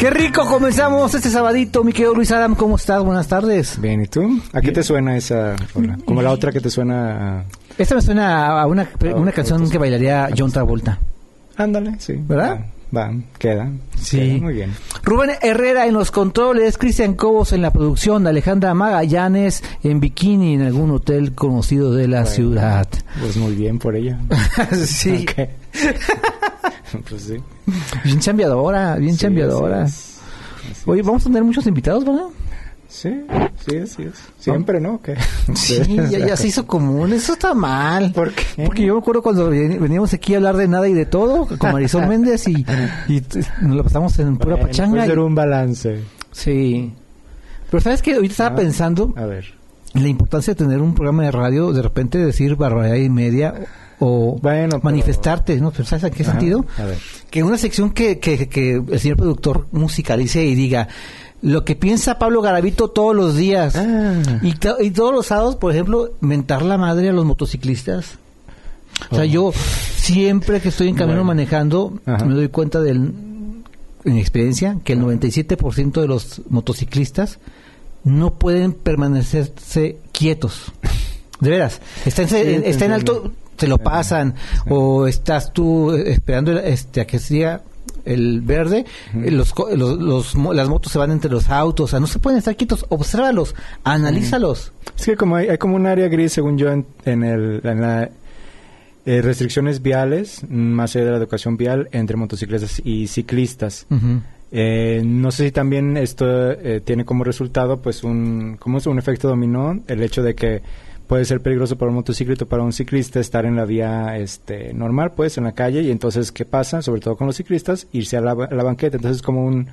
Qué rico comenzamos este sabadito, mi querido Luis Adam, ¿cómo estás? Buenas tardes. Bien, ¿y tú? ¿A qué te suena esa? Como la otra que te suena a... Esta me suena a una, una canción que bailaría John Travolta. Ándale, sí. ¿Verdad? Va, va, queda. Sí. queda muy bien. Rubén Herrera en los controles, Cristian Cobos en la producción, Alejandra Magallanes en bikini en algún hotel conocido de la Bueno. ciudad. Pues muy bien por ella. sí. pues sí. bien chambeadora, bien Sí, chambeadora. así es. Así Oye, vamos a tener muchos invitados, ¿verdad? Sí, sí, así es. Siempre, ¿no? ¿Qué? Sí, ya, ya se hizo común, eso está mal. ¿Por qué? Porque yo me acuerdo cuando ven- veníamos aquí a hablar de nada y de todo, con Marisol Méndez y, nos lo pasamos en pura Bueno, pachanga. puede y- ser un balance. Sí. Pero sabes que ahorita estaba Ah. pensando A ver. la importancia de tener un programa de radio, de repente decir barbaridad y media o Bueno, pero- manifestarte, ¿no? Pero ¿sabes en qué Ajá, sentido? A ver. Que una sección que, que, que el señor productor musicalice y diga lo que piensa Pablo Garavito todos los días. Ah. Y, to- y todos los sábados, por ejemplo, mentar la madre a los motociclistas. O sea, Oh. yo siempre que estoy en camino Bueno. manejando, Ajá. me doy cuenta del, en experiencia, que el 97% de los motociclistas no pueden permanecerse quietos. De veras. Está en, Sí, te está en entiendo. alto, se lo pasan. O estás tú eh, esperando este, a que siga el verde, eh, los, los, los las motos se van entre los autos, o sea, no se pueden estar quietos, obsérvalos, analízalos. Es que como hay, hay como un área gris, según yo, en, en el, en la eh, restricciones viales, más allá de la educación vial, entre motociclistas y ciclistas. Eh, no sé si también esto eh, tiene como resultado, pues, un, como es un efecto dominó, el hecho de que puede ser peligroso para un motociclista o para un ciclista estar en la vía este, normal, pues, en la calle, y entonces, ¿qué pasa? Sobre todo con los ciclistas, irse a la, banqueta, entonces es como un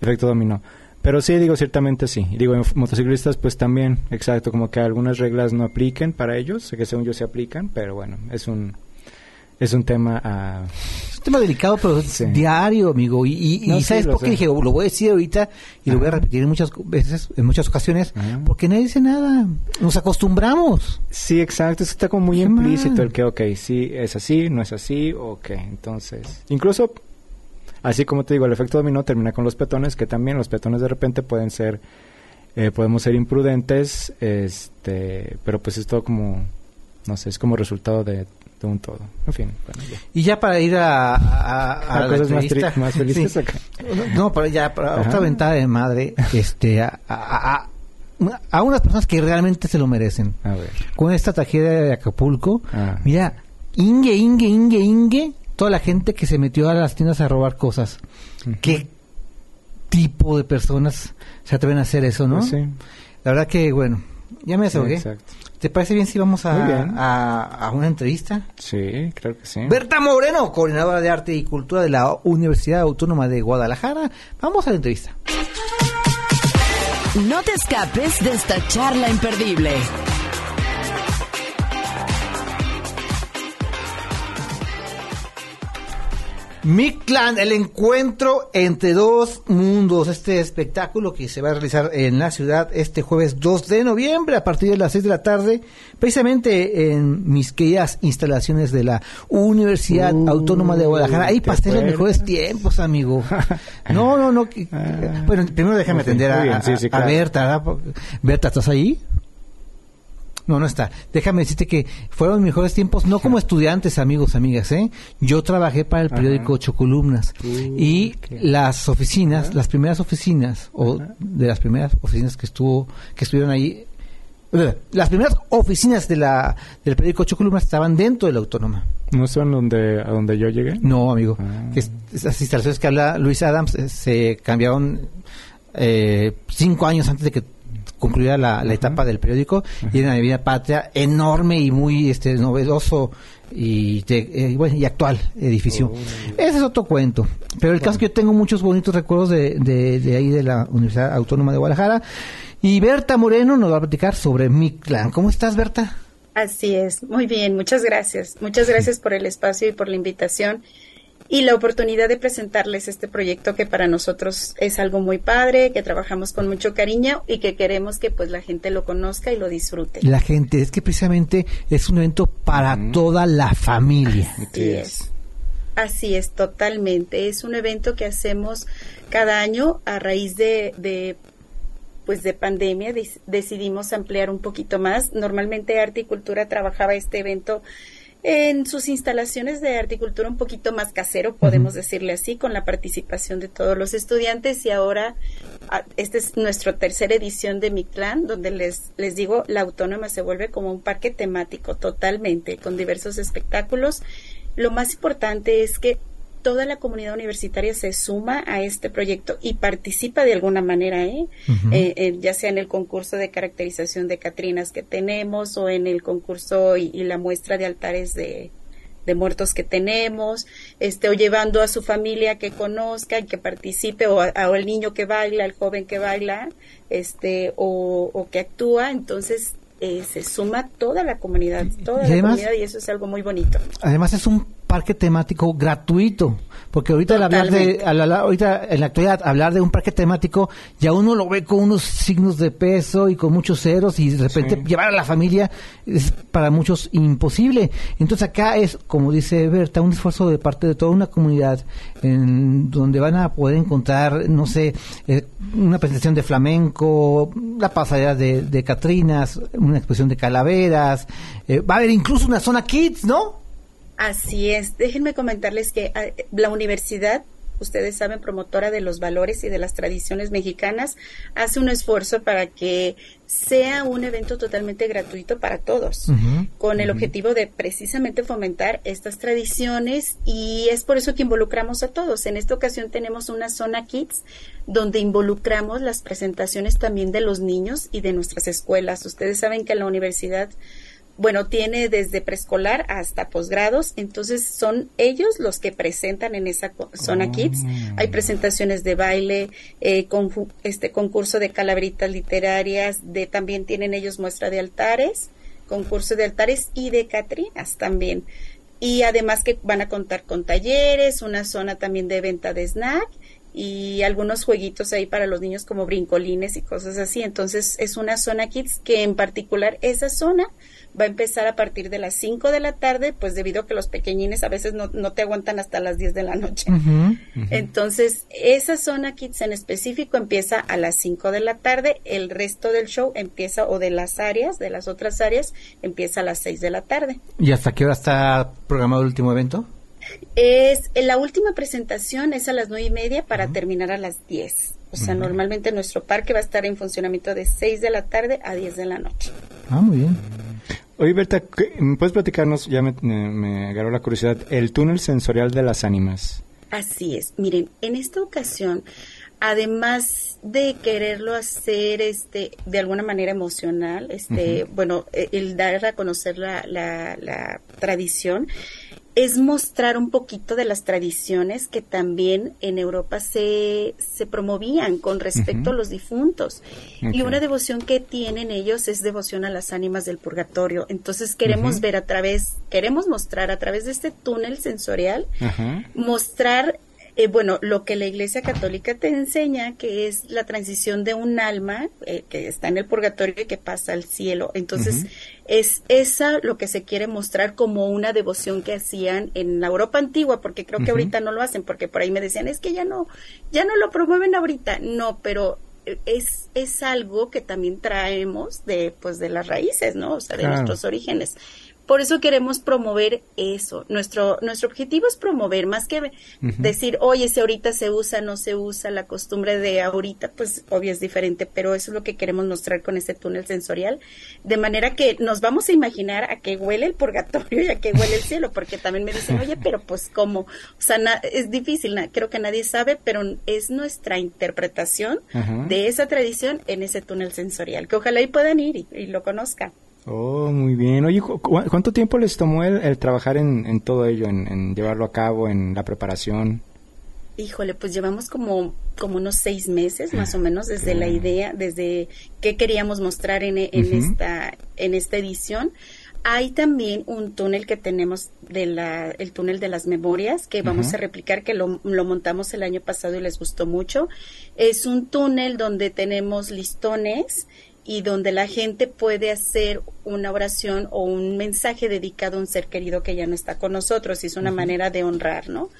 efecto dominó. Pero sí, digo, ciertamente sí. Digo, en motociclistas, pues también, exacto, como que algunas reglas no apliquen para ellos, que según yo se aplican, pero bueno, es un, es un tema a... Es un tema delicado, pero Sí. diario, amigo. Y, y- y No, sí, ¿sabes lo por qué sé. dije? Lo voy a decir ahorita y lo voy a repetir en muchas veces, en muchas ocasiones, Ajá. porque nadie dice nada. Nos acostumbramos. Sí, exacto, eso está como muy Qué implícito mal. el que, ok, sí, es así, no es así, ok, entonces, incluso, así como te digo, el efecto dominó termina con los peatones, que también los peatones de repente pueden ser, eh, podemos ser imprudentes, este, pero pues es todo como, no sé, es como resultado de, de un todo, en fin, bueno, ya. Y ya para ir a, a, a A la cosas más, entrevista. tri- más felices Sí. acá. No, para ya, para Ajá. otra ventada de madre, este, a, a, unas personas que realmente se lo merecen. A ver, Con esta tragedia de Acapulco, Ah. mira, Inge, Inge, Inge, Inge, toda la gente que se metió a las tiendas a robar cosas. ¿Qué tipo de personas se atreven a hacer eso, no? Pues sí, La verdad que, bueno, ya me desahogué. exacto. ¿Te parece bien si vamos a, a, a una entrevista? Sí, creo que sí. Berta Moreno, coordinadora de Arte y Cultura de la Universidad Autónoma de Guadalajara. Vamos a la entrevista. No te escapes de esta charla imperdible. Mictlan, el encuentro entre dos mundos, este espectáculo que se va a realizar en la ciudad este jueves 2 de noviembre a partir de las 6 de la tarde, precisamente en mis queridas instalaciones de la Universidad Uh, Autónoma de Guadalajara. Ahí ¿te pasé los acuerdas? mejores tiempos, amigo. No, no, no. que- Ah. bueno, primero déjame atender a, sí, sí. Berta. Berta, ¿estás ahí? No, no está. Déjame decirte que fueron mis mejores tiempos, no como estudiantes, amigos, amigas, ¿eh? Yo trabajé para el periódico Ocho Columnas Uh, y las oficinas, las primeras oficinas, o de las primeras oficinas que estuvo, que estuvieron ahí, eh, las primeras oficinas de la, del periódico Ocho Columnas estaban dentro de la Autónoma. ¿No son donde, a donde yo llegué? No, amigo. Ah. Es- esas instalaciones que habla Luis Adams eh, se cambiaron eh, cinco años antes de que concluyera la, la etapa del periódico y era una vida patria enorme y muy este novedoso y, de- eh, bueno, y actual edificio. Ese es otro cuento. Pero el caso es que yo tengo muchos bonitos recuerdos de, de, de ahí de la Universidad Autónoma de Guadalajara. Y Berta Moreno nos va a platicar sobre Mictlán. ¿Cómo estás, Berta? Así es, muy bien, muchas gracias. Muchas gracias por el espacio y por la invitación y la oportunidad de presentarles este proyecto que para nosotros es algo muy padre, que trabajamos con mucho cariño y que queremos que pues la gente lo conozca y lo disfrute. La gente, es que precisamente es un evento para toda la familia. Así es. Así es, totalmente. Es un evento que hacemos cada año a raíz de, de pues de pandemia decidimos ampliar un poquito más. Normalmente Articultura trabajaba este evento en sus instalaciones de articultura un poquito más casero, podemos decirle así, con la participación de todos los estudiantes y ahora esta es nuestra tercera edición de Mictlán, donde les, les digo, la autónoma se vuelve como un parque temático totalmente, con diversos espectáculos. Lo más importante es que toda la comunidad universitaria se suma a este proyecto y participa de alguna manera, ¿eh? Eh, eh, ya sea en el concurso de caracterización de Catrinas que tenemos o en el concurso y, la muestra de altares de, muertos que tenemos, este, o llevando a su familia que conozca y que participe, o, al niño que baila, al joven que baila, este, o, o que actúa, entonces se suma toda la comunidad, toda la comunidad y eso es algo muy bonito. Además es un parque temático gratuito, porque ahorita al hablar de ahorita en la actualidad hablar de un parque temático ya uno lo ve con unos signos de peso y con muchos ceros y de repente llevar a la familia es para muchos imposible. Entonces acá es como dice Berta un esfuerzo de parte de toda una comunidad en donde van a poder encontrar no sé eh, una presentación de flamenco, la pasarela de, de Catrinas, una exposición de calaveras, eh, va a haber incluso una zona kids, ¿no? Así es. Déjenme comentarles que ah, la universidad, ustedes saben, promotora de los valores y de las tradiciones mexicanas, hace un esfuerzo para que sea un evento totalmente gratuito para todos, con el objetivo de precisamente fomentar estas tradiciones y es por eso que involucramos a todos. En esta ocasión tenemos una zona Kids donde involucramos las presentaciones también de los niños y de nuestras escuelas. Ustedes saben que en la universidad bueno, tiene desde preescolar hasta posgrados, entonces son ellos los que presentan en esa zona oh. Kids. Hay presentaciones de baile, eh, con, este concurso de calabritas literarias, de también tienen ellos muestra de altares, concurso de altares y de catrinas también. Y además que van a contar con talleres, una zona también de venta de snack y algunos jueguitos ahí para los niños como brincolines y cosas así. Entonces es una zona kids que en particular esa zona va a empezar a partir de las 5 de la tarde, pues debido a que los pequeñines a veces no, no te aguantan hasta las 10 de la noche. Entonces, esa zona kids en específico empieza a las 5 de la tarde, el resto del show empieza, o de las áreas, de las otras áreas, empieza a las 6 de la tarde. ¿Y hasta qué hora está programado el último evento? Es, la última presentación es a las nueve y media para terminar a las 10. O sea, normalmente nuestro parque va a estar en funcionamiento de 6 de la tarde a 10 de la noche. Ah, muy bien. Oye, Berta, ¿puedes platicarnos? Ya me, me agarró la curiosidad. El túnel sensorial de las ánimas. Así es. Miren, en esta ocasión, además de quererlo hacer este de alguna manera emocional, este, bueno, e, el dar a conocer la, la, la tradición, es mostrar un poquito de las tradiciones que también en Europa se, se promovían con respecto a los difuntos. Y una devoción que tienen ellos es devoción a las ánimas del purgatorio. Entonces queremos ver a través, queremos mostrar a través de este túnel sensorial, mostrar eh, bueno, lo que la Iglesia Católica te enseña, que es la transición de un alma eh, que está en el purgatorio y que pasa al cielo. Entonces, es esa lo que se quiere mostrar como una devoción que hacían en la Europa antigua, porque creo que ahorita no lo hacen, porque por ahí me decían, es que ya no, ya no lo promueven ahorita. No, pero eh, es, es algo que también traemos de, pues, de las raíces, ¿no? O sea, de nuestros orígenes. Por eso queremos promover eso. Nuestro, nuestro objetivo es promover, más que decir, oye, si ahorita se usa, no se usa, la costumbre de ahorita, pues obvio es diferente, pero eso es lo que queremos mostrar con este túnel sensorial, de manera que nos vamos a imaginar a qué huele el purgatorio y a qué huele el cielo, porque también me dicen, oye, pero pues cómo, o sea, es difícil, creo que nadie sabe, pero es nuestra interpretación de esa tradición en ese túnel sensorial, que ojalá y puedan ir y lo conozcan. Oh, muy bien. Oye, ¿cuánto tiempo les tomó el, trabajar en, todo ello, en, llevarlo a cabo, en la preparación? Híjole, pues llevamos como, como unos seis meses más o menos desde la idea, desde qué queríamos mostrar en, esta, en esta edición Hay también un túnel que tenemos de la, el túnel de las memorias que vamos a replicar, que lo, lo, montamos el año pasado y les gustó mucho. Es un túnel donde tenemos listones y donde la gente puede hacer una oración o un mensaje dedicado a un ser querido que ya no está con nosotros y es una manera de honrar, ¿no?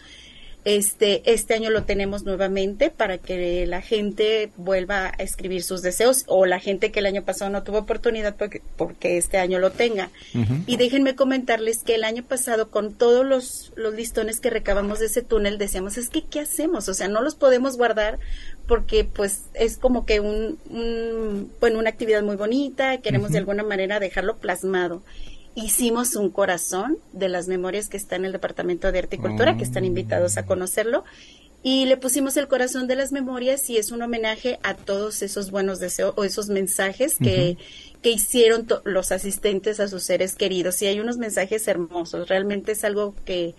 Este, este año lo tenemos nuevamente para que la gente vuelva a escribir sus deseos o la gente que el año pasado no tuvo oportunidad porque, porque este año lo tenga. Y déjenme comentarles que el año pasado con todos los, los listones que recabamos de ese túnel decíamos, es que, ¿qué hacemos? O sea, no los podemos guardar porque pues es como que un, un bueno, una actividad muy bonita, queremos de alguna manera dejarlo plasmado hicimos un corazón de las memorias que está en el Departamento de Arte y Cultura, que están invitados a conocerlo. Y le pusimos el corazón de las memorias y es un homenaje a todos esos buenos deseos o esos mensajes que, que hicieron los asistentes a sus seres queridos. Y hay unos mensajes hermosos. Realmente es algo que,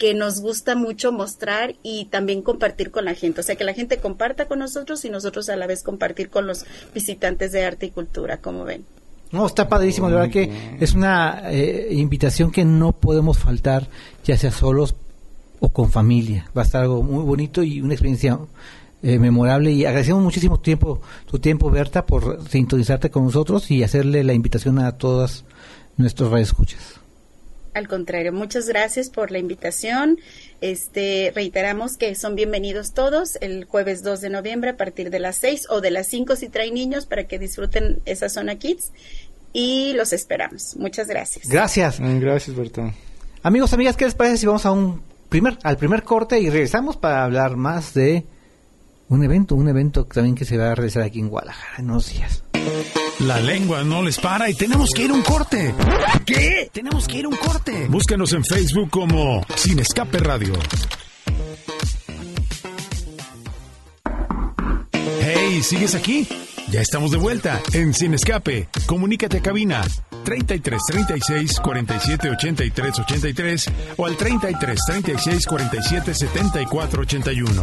que nos gusta mucho mostrar y también compartir con la gente. O sea, que la gente comparta con nosotros y nosotros a la vez compartir con los visitantes de arte y cultura, como ven. No, está padrísimo, de verdad que es una eh, invitación que no podemos faltar, ya sea solos o con familia. Va a estar algo muy bonito y una experiencia eh, memorable y agradecemos muchísimo tiempo, tu tiempo, Berta, por sintonizarte con nosotros y hacerle la invitación a todas nuestros radioescuchas. Al contrario, muchas gracias por la invitación. Este, reiteramos que son bienvenidos todos el jueves 2 de noviembre a partir de las 6 o de las 5 si traen niños para que disfruten esa zona kids y los esperamos. Muchas gracias. Gracias. Gracias, Berta. Amigos, amigas, ¿qué les parece si vamos a un primer al primer corte y regresamos para hablar más de un evento, un evento también que se va a realizar aquí en Guadalajara en unos días. La lengua no les para y tenemos que ir a un corte. ¿Qué? Tenemos que ir a un corte. Búscanos en Facebook como Sin Escape Radio. Hey, ¿sigues aquí? Ya estamos de vuelta en Sin Escape. Comunícate a cabina 33 36 47 83 83 o al 33 36 47 74 81.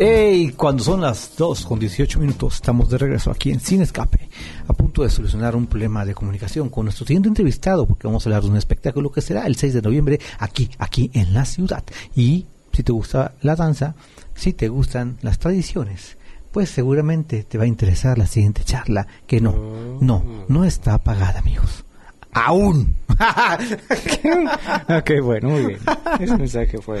Hey, cuando son las 2 con 18 minutos, estamos de regreso aquí en Sin Escape, a punto de solucionar un problema de comunicación con nuestro siguiente entrevistado, porque vamos a hablar de un espectáculo que será el 6 de noviembre aquí, aquí en la ciudad. Y si te gusta la danza, si te gustan las tradiciones, pues seguramente te va a interesar la siguiente charla, que no, no, no está apagada, amigos. Aún. ok, bueno, muy bien. Ese mensaje fue.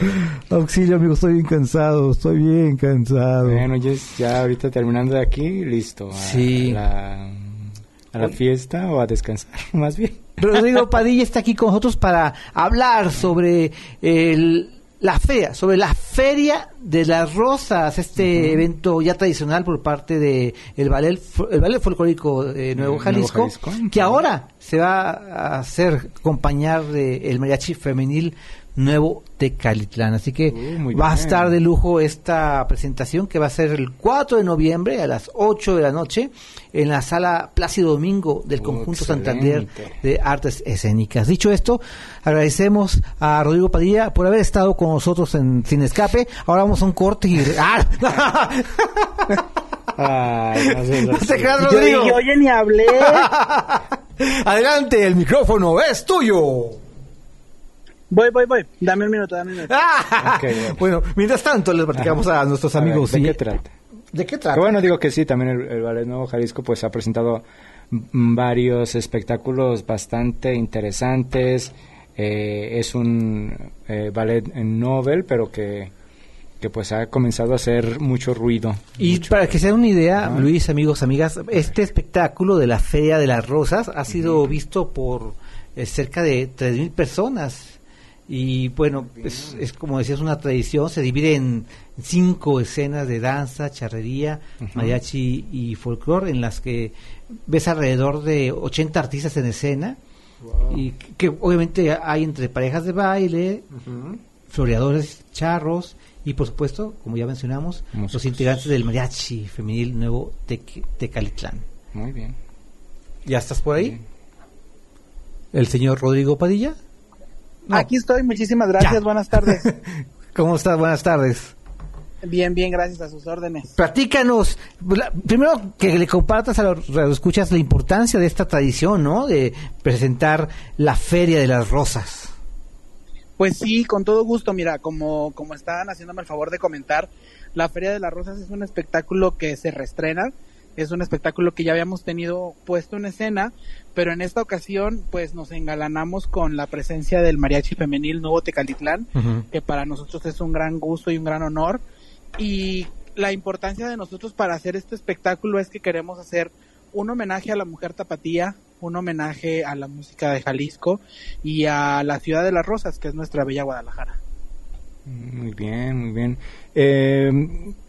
Auxilio, amigo, estoy bien cansado, estoy bien cansado. Bueno, ya, ya ahorita terminando de aquí, listo. A Sí. La, a la fiesta o a descansar, más bien. Rodrigo Padilla está aquí con nosotros para hablar sobre el, la feria, sobre la Feria de las Rosas, este evento ya tradicional por parte de el ballet, el ballet folclórico de Nuevo Nuevo Jalisco, Jalisco. que ahora se va a hacer acompañar de el mariachi femenil Nuevo Tecalitlán. Así que Uh, va a estar de lujo esta presentación que va a ser el 4 de noviembre a las 8 de la noche en la sala Plácido Domingo del Uh, Conjunto Santander de Artes Escénicas. Dicho esto, agradecemos a Rodrigo Padilla por haber estado con nosotros en Sin Escape. Ahora vamos a un corte y... ¡Ah! Ay, no sé, No te creas, Yo oye, ni hablé. Adelante, el micrófono es tuyo. Voy, voy, voy. Dame un minuto, dame un minuto. Ah. Ok, bueno. Bueno, mientras tanto les platicamos a nuestros A ver, amigos. ¿De y- qué trata? ¿De qué Que trata? bueno, digo que sí, también el, el Ballet Nuevo Jalisco pues ha presentado varios espectáculos bastante interesantes. Eh, es un eh, ballet novel, pero que, que pues ha comenzado a hacer mucho ruido. Y Mucho. para que se den una idea, Luis, amigos, amigas, este espectáculo de la Feria de las Rosas ha sido visto por eh, cerca de 3.000 personas. Y bueno, es, es como decías, una tradición, se divide en cinco escenas de danza, charrería, mariachi y folclore, en las que ves alrededor de 80 artistas en escena, y que, que obviamente hay entre parejas de baile, floreadores, charros y por supuesto, como ya mencionamos, los integrantes del mariachi femenil nuevo Tec- Tecalitlán. Muy bien. ¿Ya estás por ahí? el señor Rodrigo Padilla. Aquí estoy, muchísimas gracias, buenas tardes. ¿Cómo estás? Buenas tardes. Bien, bien, gracias a sus órdenes. Platícanos, primero que le compartas a los escuchas la importancia de esta tradición, ¿no? De presentar la Feria de las Rosas. Pues sí, con todo gusto. Mira, como, como estaban haciéndome el favor de comentar, la Feria de las Rosas es un espectáculo que se reestrena. Es un espectáculo que ya habíamos tenido puesto en escena, pero en esta ocasión pues nos engalanamos con la presencia del mariachi femenil Nuevo Tecalitlán, que para nosotros es un gran gusto y un gran honor. Y la importancia de nosotros para hacer este espectáculo es que queremos hacer un homenaje a la mujer tapatía, un homenaje a la música de Jalisco y a la ciudad de las rosas, que es nuestra bella Guadalajara. Muy bien, muy bien. Eh,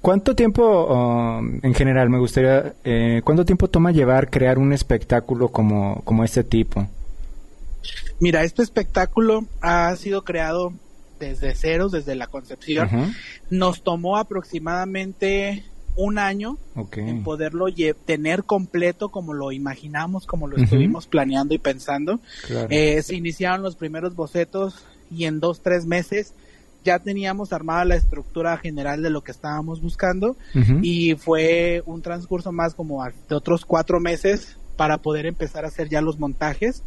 ¿Cuánto tiempo, um, en general, me gustaría, eh, cuánto tiempo toma llevar, crear un espectáculo como, como este tipo? Mira, este espectáculo ha sido creado desde cero, desde la concepción. Nos tomó aproximadamente un año en poderlo tener completo como lo imaginamos, como lo estuvimos planeando y pensando. Eh, se iniciaron los primeros bocetos y en dos, tres meses ya teníamos armada la estructura general de lo que estábamos buscando y fue un transcurso más como de otros cuatro meses para poder empezar a hacer ya los montajes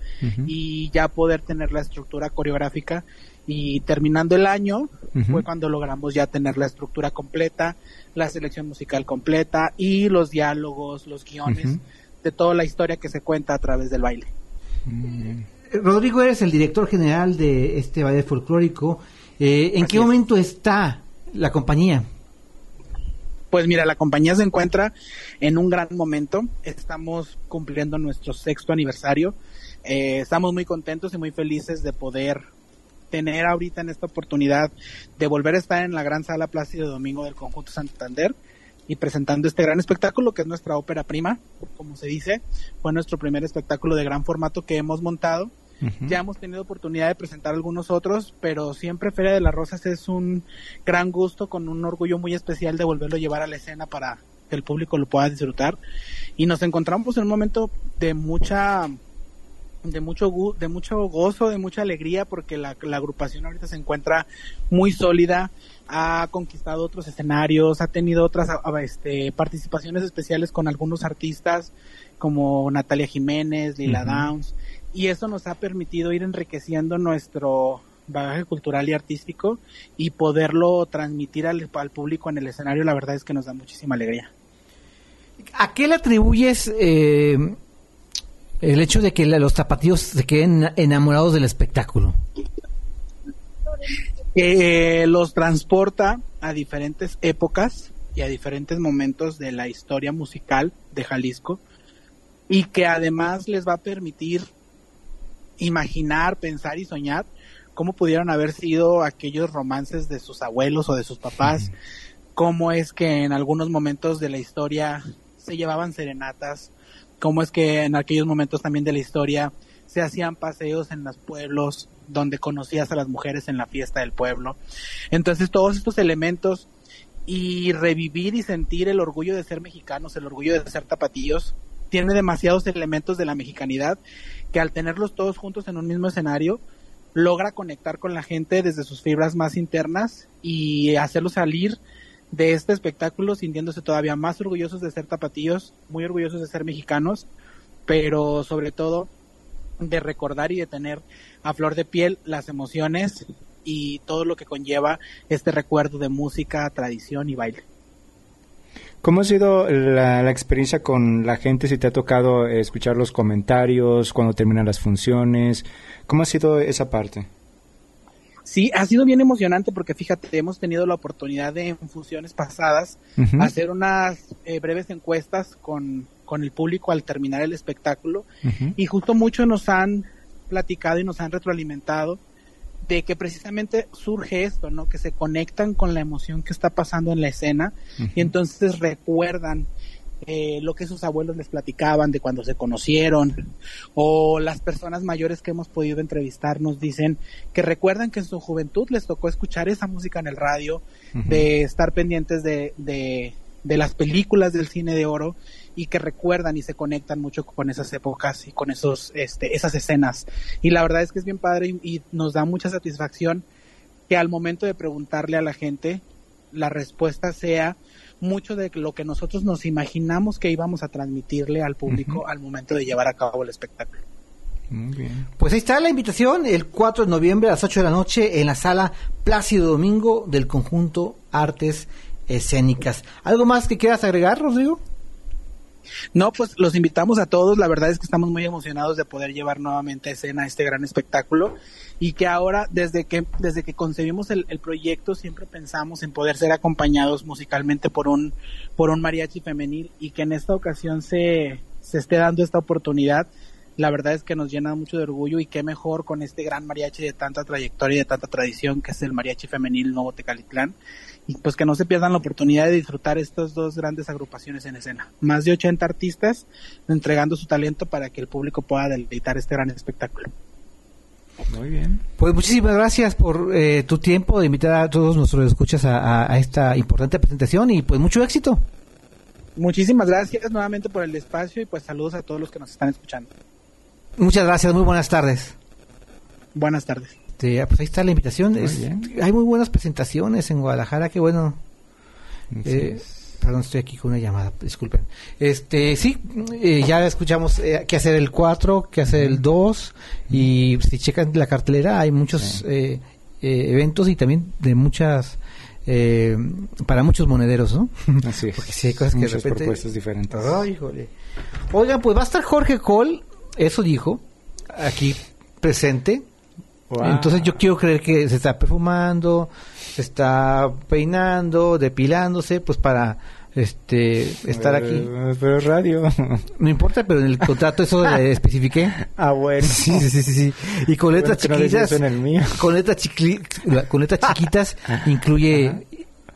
y ya poder tener la estructura coreográfica. Y terminando el año fue cuando logramos ya tener la estructura completa, la selección musical completa y los diálogos, los guiones de toda la historia que se cuenta a través del baile. Rodrigo, eres el director general de este baile folclórico. Eh, ¿En qué momento está la compañía? Pues mira, la compañía se encuentra en un gran momento. Estamos cumpliendo nuestro sexto aniversario. Eh, estamos muy contentos y muy felices de poder tener ahorita en esta oportunidad de volver a estar en la gran sala Plácido Domingo del Conjunto Santander y presentando este gran espectáculo que es nuestra ópera prima, como se dice. Fue nuestro primer espectáculo de gran formato que hemos montado. Ya hemos tenido oportunidad de presentar algunos otros, pero siempre Feria de las Rosas es un gran gusto, con un orgullo muy especial de volverlo a llevar a la escena para que el público lo pueda disfrutar. Y nos encontramos en un momento de mucha de mucho de mucho gozo, de mucha alegría, porque la, agrupación ahorita se encuentra muy sólida, ha conquistado otros escenarios, ha tenido otras este, participaciones especiales con algunos artistas como Natalia Jiménez, Lila Downs, y eso nos ha permitido ir enriqueciendo nuestro bagaje cultural y artístico y poderlo transmitir al, al público en el escenario, la verdad es que nos da muchísima alegría. ¿A qué le atribuyes eh, el hecho de que los zapatillos se queden enamorados del espectáculo? Eh, los transporta a diferentes épocas y a diferentes momentos de la historia musical de Jalisco y que además les va a permitir imaginar, pensar y soñar cómo pudieron haber sido aquellos romances de sus abuelos o de sus papás, cómo es que en algunos momentos de la historia se llevaban serenatas, cómo es que en aquellos momentos también de la historia se hacían paseos en los pueblos donde conocías a las mujeres en la fiesta del pueblo. Entonces todos estos elementos y revivir y sentir el orgullo de ser mexicanos, el orgullo de ser tapatillos, tiene demasiados elementos de la mexicanidad que al tenerlos todos juntos en un mismo escenario, logra conectar con la gente desde sus fibras más internas y hacerlos salir de este espectáculo sintiéndose todavía más orgullosos de ser tapatíos, muy orgullosos de ser mexicanos, pero sobre todo de recordar y de tener a flor de piel las emociones y todo lo que conlleva este recuerdo de música, tradición y baile. ¿Cómo ha sido la, experiencia con la gente? Si te ha tocado escuchar los comentarios cuando terminan las funciones, ¿cómo ha sido esa parte? Sí, ha sido bien emocionante porque fíjate, hemos tenido la oportunidad de en funciones pasadas hacer unas eh, breves encuestas con, con, el público al terminar el espectáculo y justo muchos nos han platicado y nos han retroalimentado de que precisamente surge esto, ¿no? Que se conectan con la emoción que está pasando en la escena y entonces recuerdan eh, lo que sus abuelos les platicaban de cuando se conocieron, o las personas mayores que hemos podido entrevistar nos dicen que recuerdan que en su juventud les tocó escuchar esa música en el radio, de estar pendientes de, de, las películas del cine de oro, y que recuerdan y se conectan mucho con esas épocas y con esos, este, esas escenas. Y la verdad es que es bien padre y, y nos da mucha satisfacción que al momento de preguntarle a la gente, la respuesta sea mucho de lo que nosotros nos imaginamos que íbamos a transmitirle al público al momento de llevar a cabo el espectáculo. Muy bien. Pues ahí está la invitación, el 4 de noviembre a las 8 de la noche en la sala Plácido Domingo del conjunto Artes Escénicas. ¿Algo más que quieras agregar, Rodrigo? No, pues los invitamos a todos. La verdad es que estamos muy emocionados de poder llevar nuevamente a escena este gran espectáculo y que ahora, desde que, desde que concebimos el, el proyecto, siempre pensamos en poder ser acompañados musicalmente por un, por un mariachi femenil y que en esta ocasión se, se esté dando esta oportunidad. La verdad es que nos llena mucho de orgullo y qué mejor con este gran mariachi de tanta trayectoria y de tanta tradición que es el mariachi femenil Nuevo Tecalitlán y pues que no se pierdan la oportunidad de disfrutar estas dos grandes agrupaciones en escena. Más de 80 artistas entregando su talento para que el público pueda deleitar este gran espectáculo. Muy bien. Pues muchísimas gracias por eh, tu tiempo de invitar a todos nuestros escuchas a, a- a esta importante presentación y pues mucho éxito. Muchísimas gracias nuevamente por el espacio y pues saludos a todos los que nos están escuchando. Muchas gracias, muy buenas tardes. Buenas tardes. Este, pues ahí está la invitación. Muy Es- bien. hay muy buenas presentaciones en Guadalajara, qué bueno. Eh, perdón, estoy aquí con una llamada, disculpen. Este, sí, eh, ya escuchamos eh, qué hacer el 4, qué hacer el 2 y si checan la cartelera hay muchos Sí. eh, eventos y también de muchas eh, para muchos monederos, ¿no? Así es. Porque sí hay cosas que de Muchas repente propuestas diferentes. Ay. Oigan, pues va a estar Jorge Cole, eso dijo, aquí presente. Wow. Entonces yo quiero creer que se está perfumando, se está peinando, depilándose, pues para este estar aquí. Eh, Pero es radio. No importa, pero en el contrato eso le especifiqué. ah, bueno. Sí, sí, sí, sí. Y con letras Bueno, no chiquitas, en el con letras chiqui- con letras chiquitas incluye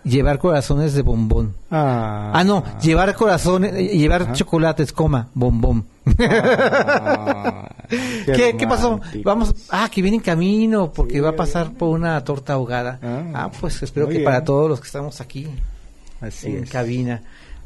llevar corazones de bombón. Ah, Ah, no, llevar corazones, eh, llevar Ajá. chocolates, coma, bombón. Ah, ¿Qué, ¿Qué pasó? Vamos, ah, que viene en camino porque Sí. va a pasar por una torta ahogada. Ah, Ah, pues espero que bien. para todos los que estamos aquí Así en es. cabina.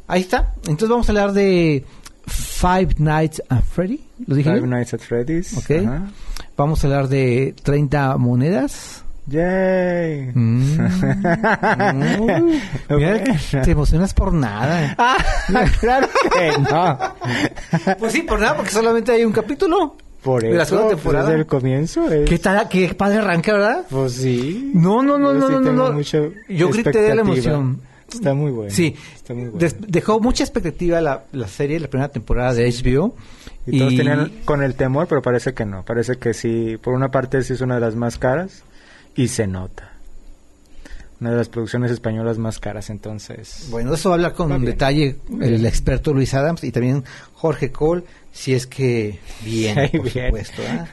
Ahí está. Entonces vamos a hablar de Five Nights at Freddy. ¿Lo dije? Five bien? Nights at Freddy's. Ok. Ajá. Vamos a hablar de 30 monedas. Yay. Mm. Uy, mira, Bueno. te emocionas por nada. Ah, claro que no. Pues sí, por nada, porque solamente hay un capítulo. Por De la eso, segunda pues, temporada. desde el comienzo. Es... ¿Qué tal? ¿Qué padre arranca, verdad? Pues sí. No, no, no, Yo no, sí no, no, Yo grité de la emoción. Está muy bueno. Sí, Está muy bueno. Dejó mucha expectativa la, la serie, la primera temporada de HBO. Y todos tenían con el temor, pero parece que no. Parece que sí. Por una parte, sí es una de las más caras. Y se nota. Una de las producciones españolas más caras, entonces. Bueno, eso habla con Va bien. detalle el Bien. experto Luis Adams y también Jorge Cole, si es que bien, Ahí por viene. supuesto. ¿ah?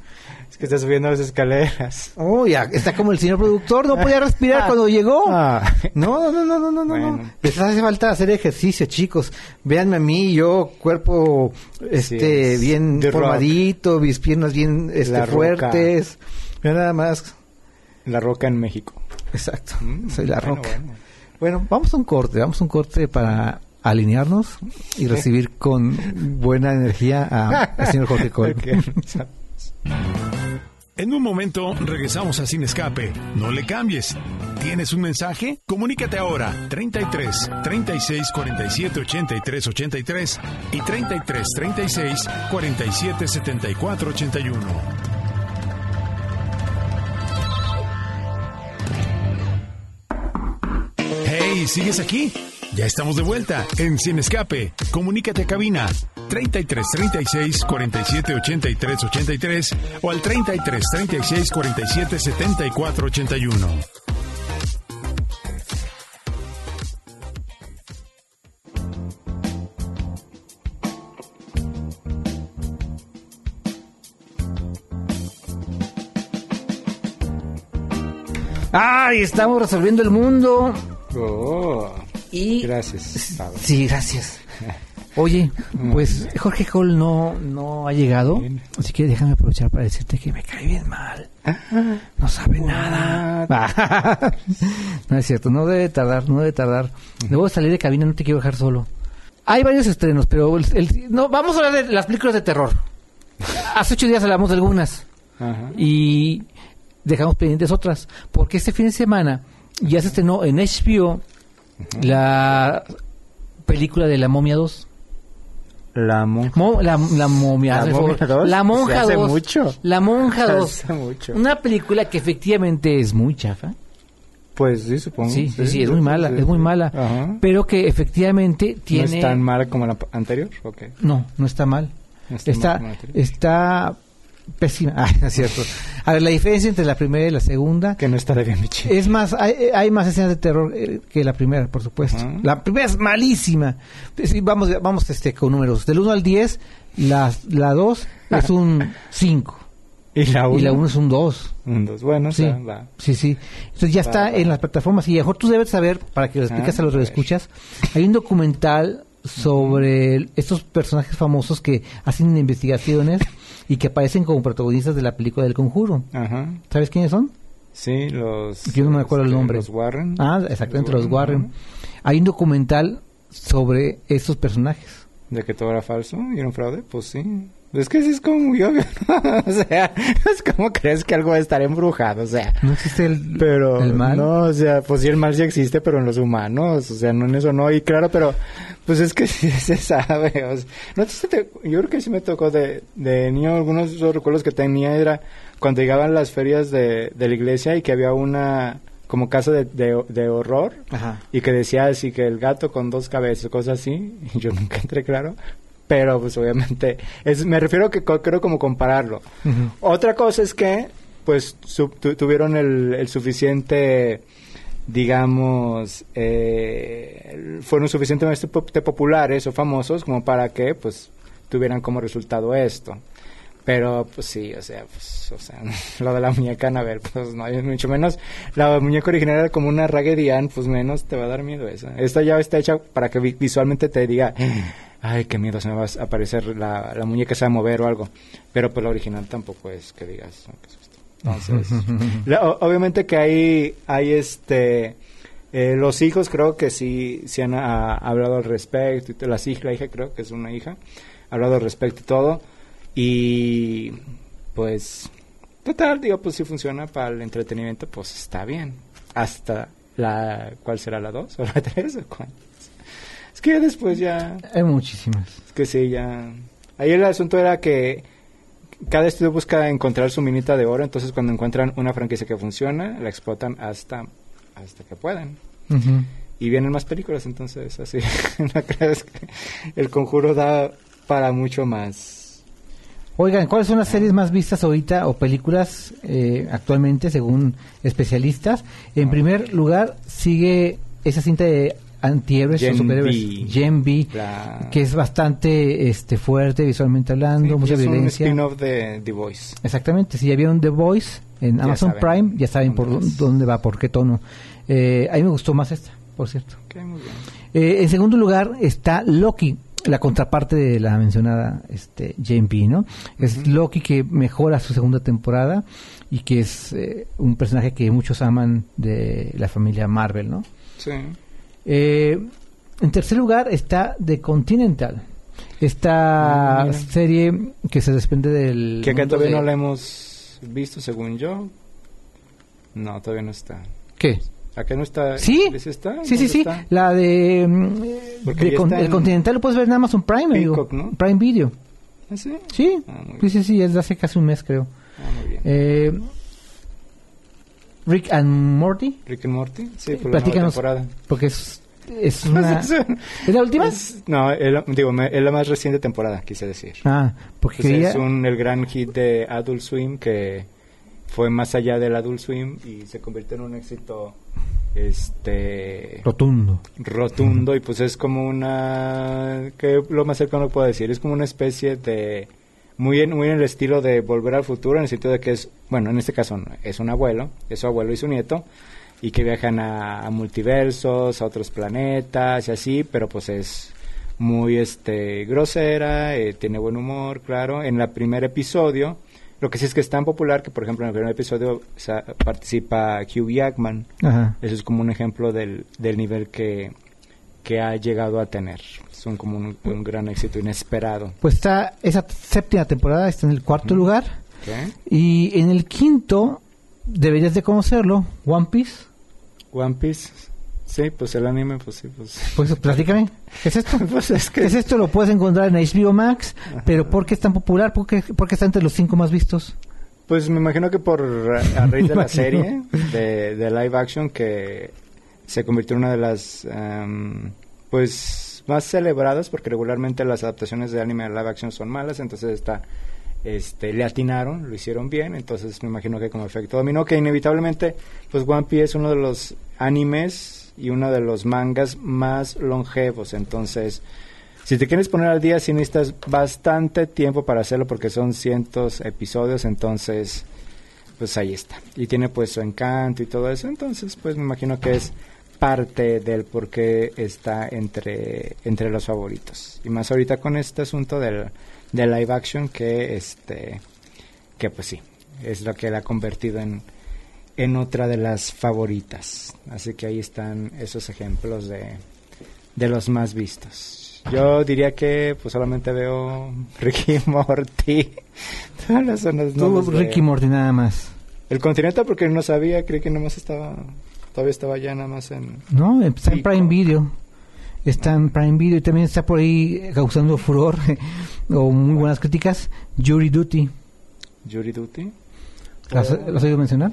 Es que está subiendo las escaleras. Oh, ya, está como el señor productor, no podía respirar cuando llegó. Ah. No, no, no, no, no, no, no. Bueno. Les hace falta hacer ejercicio, chicos. Véanme a mí, yo, cuerpo, este, es. bien formadito, mis piernas bien, este, fuertes. Vean nada más. La Roca en México. Exacto, Mm, soy la bueno, roca. bueno. Bueno, vamos a un corte, vamos a un corte para alinearnos y recibir con buena energía a- al señor Jorge Cole. Ok. En un momento regresamos a Sin Escape. No le cambies. ¿Tienes un mensaje? Comunícate ahora 33 36 47 83 83 y 33 36 47 74 81. ¿Sigues aquí? Ya estamos de vuelta en Sin Escape. Comunícate a cabina 33 36 47 83 83 o al 33 36 47 74 81. ¡Ay! Estamos resolviendo el mundo. Oh, Y... gracias. Pablo. Sí, gracias. Oye, pues Jorge Cole no, no ha llegado, Bien. así que déjame aprovechar para decirte que me cae bien mal. No sabe nada. no es cierto, no debe tardar, no debe tardar. Debo salir de cabina, no te quiero dejar solo. Hay varios estrenos, pero el- el- no, vamos a hablar de las películas de terror. Hace ocho días hablamos de algunas Ajá. y dejamos pendientes otras, porque este fin de semana ya se estrenó en HBO la película de La Momia 2. La monja. Mo- la, la momia, ¿La hazme el momia favor. 2? La monja Se hace 2. mucho. La monja 2. Hace mucho. Una película que efectivamente es muy chafa. Pues sí, supongo. Sí, sí, sí, es muy mala, es muy mala. Ajá. Pero que efectivamente tiene... ¿No es tan mala como la anterior? Ok. No, no está mal. No está Está, mal como la anterior. está pésima. Ah, es cierto. A ver, la diferencia entre la primera y la segunda Que no está de bien Michi. es más, hay, hay más escenas de terror eh, que la primera, por supuesto. Ajá. La primera es malísima. Sí, vamos, vamos este, con números. Del 1 al 10, la, la 2 es un 5 Y la 1. y la 1 es un 2. Un dos. Bueno, Sí, está, va. sí, sí. Entonces ya Va, está va. en las plataformas y mejor tú debes saber, para que lo expliques Ah, a los ver. escuchas, hay un documental sobre el- estos personajes famosos que hacen investigaciones y que aparecen como protagonistas de la película del Conjuro. Ajá. ¿Sabes quiénes son? Sí, los... Yo no me acuerdo el este, nombre. Los Warren. Ah, exactamente, los Warren. Hay un documental sobre estos personajes. ¿De que todo era falso y era un fraude? Pues sí. Es que sí es como muy obvio, ¿no? O sea, es como crees que algo va a estar embrujado, o sea... No existe el, Pero, el mal. no, o sea, pues sí el mal sí existe, pero en los humanos, o sea, no en eso no, y claro, pero, pues es que sí se sabe, o sea, no te- yo creo que sí me tocó de, de niño, algunos de esos recuerdos que tenía era cuando llegaban las ferias de, de la iglesia y que había una, como casa de, de, de horror, Ajá. y que decía así que el gato con dos cabezas, cosas así, y yo nunca entré claro, pero pues obviamente, es, me refiero que co- creo como compararlo. Otra cosa es que, pues, tu- tuvieron el, el suficiente, digamos, eh, fueron suficientemente po- populares o famosos como para que, pues, tuvieran como resultado esto. Pero, pues sí, o sea, pues, o sea, lo de la muñeca Annabelle, pues no hay mucho menos. La muñeca original era como una Raggedy Ann, pues menos te va a dar miedo esa. Esta ya está hecha para que vi- visualmente te diga, ay, qué miedo, se me va a aparecer la, la muñeca se va a mover o algo. Pero pues la original tampoco es que digas, "Oh, qué susto". Entonces, la- o- obviamente que hay, hay este, eh, los hijos creo que sí, sí han ah, hablado al respecto, y las hijas, la hija creo que es una hija, ha hablado al respecto y todo, y pues, total, digo, pues si funciona para el entretenimiento, pues está bien, hasta la, ¿cuál será la 2 o la 3 o cuál? Es que ya después ya, Hay muchísimas. es que sí, ya, ahí el asunto era que cada estudio busca encontrar su minita de oro, entonces cuando encuentran una franquicia que funciona, la explotan hasta, hasta que puedan. Y vienen más películas, entonces así, no creas que el conjuro da para mucho más. Oigan, ¿cuáles son las series más vistas ahorita o películas eh, actualmente según especialistas? En primer lugar sigue esa cinta de antihéroes o Gen superhéroes, V. Gen La- que es bastante este fuerte visualmente hablando, Sí, mucha es un violencia. spin-off de The Voice. Exactamente, si ya vieron The Voice en Ya Amazon saben Prime, ya saben por dónde va, por qué tono. Eh, a mí me gustó más esta, por cierto. Ok, muy bien. Eh, en segundo lugar está Loki, la contraparte de la mencionada este, Jane B, ¿no? Es Loki que mejora su segunda temporada y que es eh, un personaje que muchos aman de la familia Marvel, ¿no? Sí. Eh, en tercer lugar está The Continental, esta Ah, serie que se desprende del... Que acá todavía de- no la hemos visto, según yo. No, todavía no está. ¿Qué? ¿Acá no está? Sí, ¿Sí está? sí. La de, mm, de con- el en Continental lo puedes ver en Amazon Prime. Peacock, ¿no? Prime Video. ¿Ah, sí? Sí, Ah, sí, sí, es de hace casi un mes, creo. Ah, muy bien. Eh, Rick and Morty, Rick and Morty, sí, por la nueva temporada. porque es, es una... Es un- ¿Es la última? Es- no, es la- digo, me- es la más reciente temporada, quise decir. Ah, porque Pues quería... Es un, el gran hit de Adult Swim que fue más allá del Adult Swim y se convirtió en un éxito este Rotundo. rotundo y pues es como una que lo más cercano puedo decir es como una especie de muy en, muy en el estilo de volver al futuro en el sentido de que es bueno en este caso es un abuelo es su abuelo y su nieto y que viajan a, a multiversos a otros planetas y así pero pues es muy este grosera eh, tiene buen humor claro en el primer episodio lo que sí es que es tan popular que por ejemplo en el primer episodio sa- participa Hugh Jackman Ajá. eso es como un ejemplo del, del nivel que, que ha llegado a tener. Son como un, un gran éxito inesperado. Pues está esa séptima temporada, está en el cuarto lugar. Y en el quinto, deberías de conocerlo, One Piece. One Piece. Sí, pues el anime, pues sí, pues. Pues platícame, ¿qué es esto? Pues es que- ¿Qué es esto? Lo puedes encontrar en HBO Max, pero ¿por qué es tan popular? ¿Por qué, por qué está entre los cinco más vistos? Pues me imagino que por a a raíz de la serie de, de live action que se convirtió en una de las em, pues más celebradas porque regularmente las adaptaciones de anime a live action son malas, entonces esta este le atinaron, lo hicieron bien, entonces me imagino que como efecto dominó que inevitablemente pues One Piece es uno de los animes y uno de los mangas más longevos, entonces si te quieres poner al día, sí necesitas bastante tiempo para hacerlo porque son cientos episodios, entonces, pues ahí está. Y tiene pues su encanto y todo eso, entonces, pues me imagino que es parte del por qué está entre, entre los favoritos. Y más ahorita con este asunto del, del live action que, este, que pues sí, es lo que la ha convertido en, en otra de las favoritas. Así que ahí están esos ejemplos de, de los más vistos. Yo diría que pues solamente veo Ricky Morty. Todas las zonas no veo. Ricky Morty, nada más. El continente porque no sabía, creí que nomás estaba, todavía estaba ya nada más en... No, está en Prime. Video. Está en Prime Video y también está por ahí causando furor o muy buenas críticas. Jury Duty. Jury Duty. ¿Las. ¿las has oído mencionar?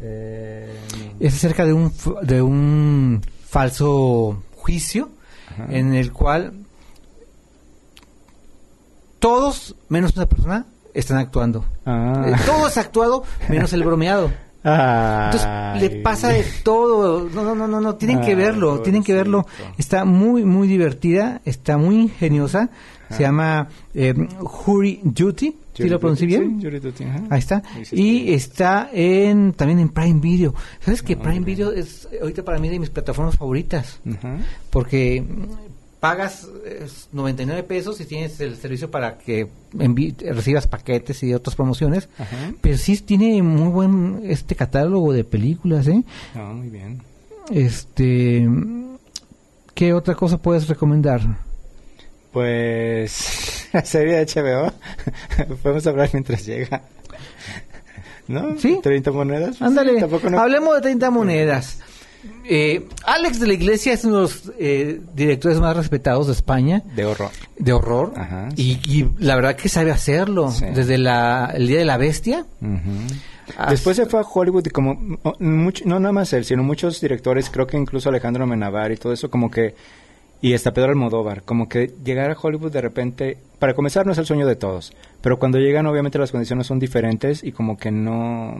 Eh, Es acerca de un, de un falso juicio Ajá. en el cual todos, menos una persona, están actuando. Ah. Eh, Todo es actuado menos el bromeado. Entonces le pasa de todo. No, no, no, no, no. Tienen que Ay, verlo, tienen que verlo. Está muy, muy divertida, está muy ingeniosa. Se llama eh, Jury Duty. ¿Sí Jury lo pronuncié bien? sí, Jury Duty, ajá. Ahí está. Y está en también en Prime Video. ¿Sabes que Ah, Prime. Video es ahorita para mí de mis plataformas favoritas? Ajá. Porque pagas eh, 99 pesos y tienes el servicio para que recibas paquetes y otras promociones. Ajá. Pero sí tiene muy buen este catálogo de películas, ¿eh? Ah, muy bien. Este, ¿qué otra cosa puedes recomendar? Pues la serie de HBO. Podemos hablar mientras llega. ¿No? Sí. 30 monedas. Pues, Ándale, no- hablemos de 30 monedas. Eh, Alex de la Iglesia es uno de los eh, directores más respetados de España De horror. de horror Ajá, y, y la verdad que sabe hacerlo Sí. desde la, el Día de la Bestia. Hasta- Después se fue a Hollywood y como, no, mucho- no nada más él, sino muchos directores, creo que incluso Alejandro Menabar y todo eso, como que, y hasta Pedro Almodóvar, como que llegar a Hollywood de repente, para comenzar no es el sueño de todos, pero cuando llegan obviamente las condiciones son diferentes y como que no,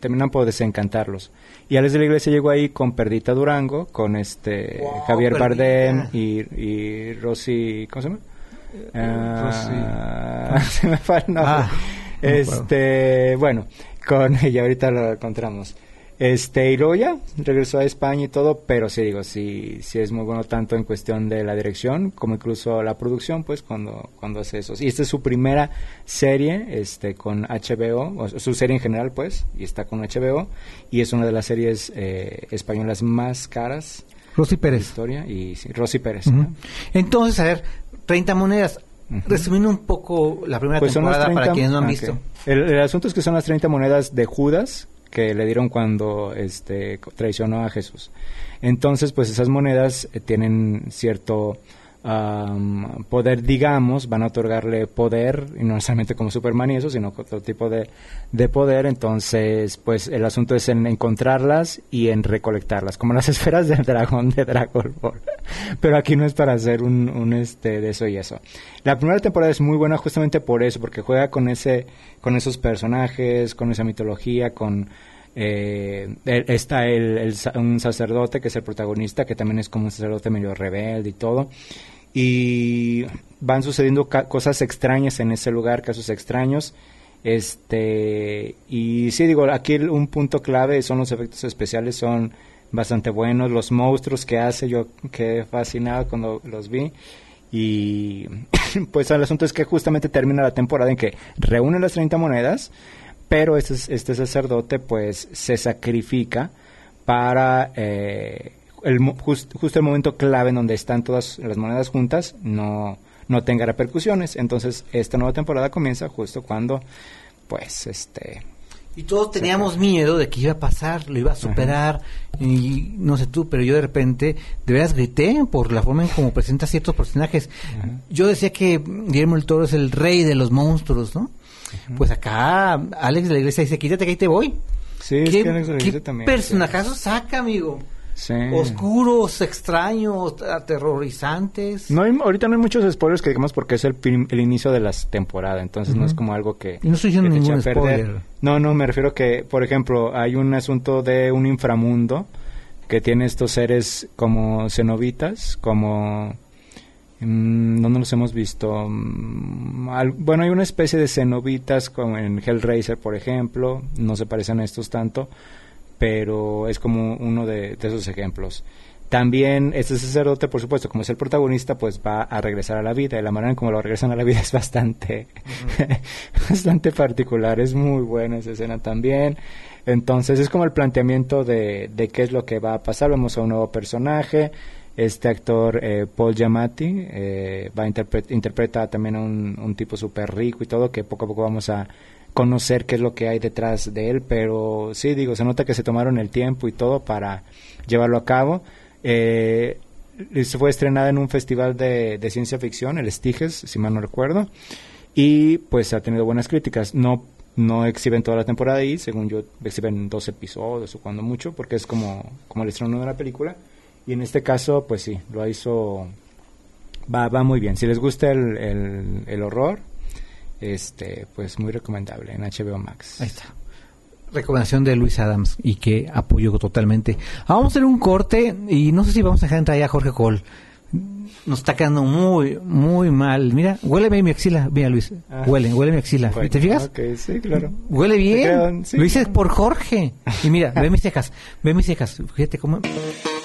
terminan por desencantarlos. Y Alex de la Iglesia llegó ahí con Perdita Durango, con este Wow, Javier Perdita. Bardem y, y Rosy, ¿cómo se llama? Ah, se me fue el nombre. Ah, no este, bueno, con ella ahorita lo encontramos. Este, y luego ya regresó a España y todo, pero sí digo, sí, sí es muy bueno tanto en cuestión de la dirección como incluso la producción, pues cuando, cuando hace eso. Y esta es su primera serie, este, con HBO, o su serie en general, pues, y está con HBO, y es una de las series eh, españolas más caras Rosy de la Pérez. historia, y sí, Rosy Pérez. Entonces, a ver, 30 monedas. Resumiendo un poco la primera Pues temporada 30 para quienes no han ah, visto. el asunto es que son las 30 monedas de Judas que le dieron cuando este traicionó a Jesús. Entonces, pues esas monedas eh, tienen cierto am, poder, digamos, van a otorgarle poder, y no necesariamente como Superman y eso, sino otro tipo de, de poder. Entonces, pues el asunto es en encontrarlas y en recolectarlas, como las esferas del dragón de Dragon Ball. Pero aquí no es para hacer un, un este de eso y eso. La primera temporada es muy buena justamente por eso, porque juega con ese, con esos personajes, con esa mitología, con eh, está el, un sacerdote que es el protagonista, que también es como un sacerdote medio rebelde y todo. Y van sucediendo cosas extrañas en ese lugar, casos extraños. Este, y sí, digo, aquí un punto clave son los efectos especiales, son bastante buenos. Los monstruos que hace, yo quedé fascinado cuando los vi. Y pues el asunto es que justamente termina la temporada en que reúne las 30 monedas, pero este, este sacerdote pues se sacrifica para eh, el, justo el momento clave en donde están todas las monedas juntas no, no tenga repercusiones. Entonces, esta nueva temporada comienza justo cuando, pues, este... Y todos teníamos miedo de que iba a pasar, lo iba a superar, y no sé tú, pero yo de repente, de veras grité por la forma en cómo presenta ciertos personajes. Yo decía que Guillermo el Toro es el rey de los monstruos, ¿no? Pues acá Alex de la Iglesia dice, quítate que ahí te voy. Sí, es ¿Qué, que Alex de la Iglesia también, personajazo saca, amigo? Sí. Oscuros, extraños, aterrorizantes. No hay, ahorita no hay muchos spoilers que digamos porque es el, el inicio de la temporada, entonces no es como algo que... Y no estoy diciendo ningún spoiler. No, no, me refiero que, por ejemplo, hay un asunto de un inframundo que tiene estos seres como cenobitas, como... mm, ¿Dónde los hemos visto? Mm, bueno, hay una especie de cenobitas como en Hellraiser, por ejemplo, no se parecen a estos tanto, pero es como uno de, de esos ejemplos. También este sacerdote, por supuesto, como es el protagonista, pues va a regresar a la vida y la manera en cómo lo regresan a la vida es bastante, bastante particular. Es muy buena esa escena también. Entonces es como el planteamiento de, de qué es lo que va a pasar. Vemos a un nuevo personaje. Este actor, eh, Paul Giamatti, eh, va a interpre- interpreta también a un, tipo súper rico y todo, que poco a poco vamos a conocer qué es lo que hay detrás de él, pero sí, digo, se nota que se tomaron el tiempo y todo para llevarlo a cabo. Eh, fue estrenada en un festival de, ciencia ficción, el Stiges, si mal no recuerdo, y pues ha tenido buenas críticas. No no exhiben toda la temporada ahí, según yo exhiben dos episodios o cuando mucho, porque es como, como el estreno de la película. Y en este caso, pues sí, lo hizo, va, va muy bien. Si les gusta el, el, el horror, este, pues muy recomendable en HBO Max. Ahí está. Recomendación de Luis Adams y que apoyo totalmente. Ah, Vamos a hacer un corte y no sé si vamos a dejar entrar ya a Jorge Cole. Nos está quedando muy, muy mal. Mira, huele bien mi axila. Mira, Luis. Ah. Huele, huele mi axila. Bueno, ¿Te fijas? ok, sí, claro. Huele bien. quedan- sí. Lo dices por Jorge. Y mira, ve mis cejas. Ve mis cejas. Fíjate cómo.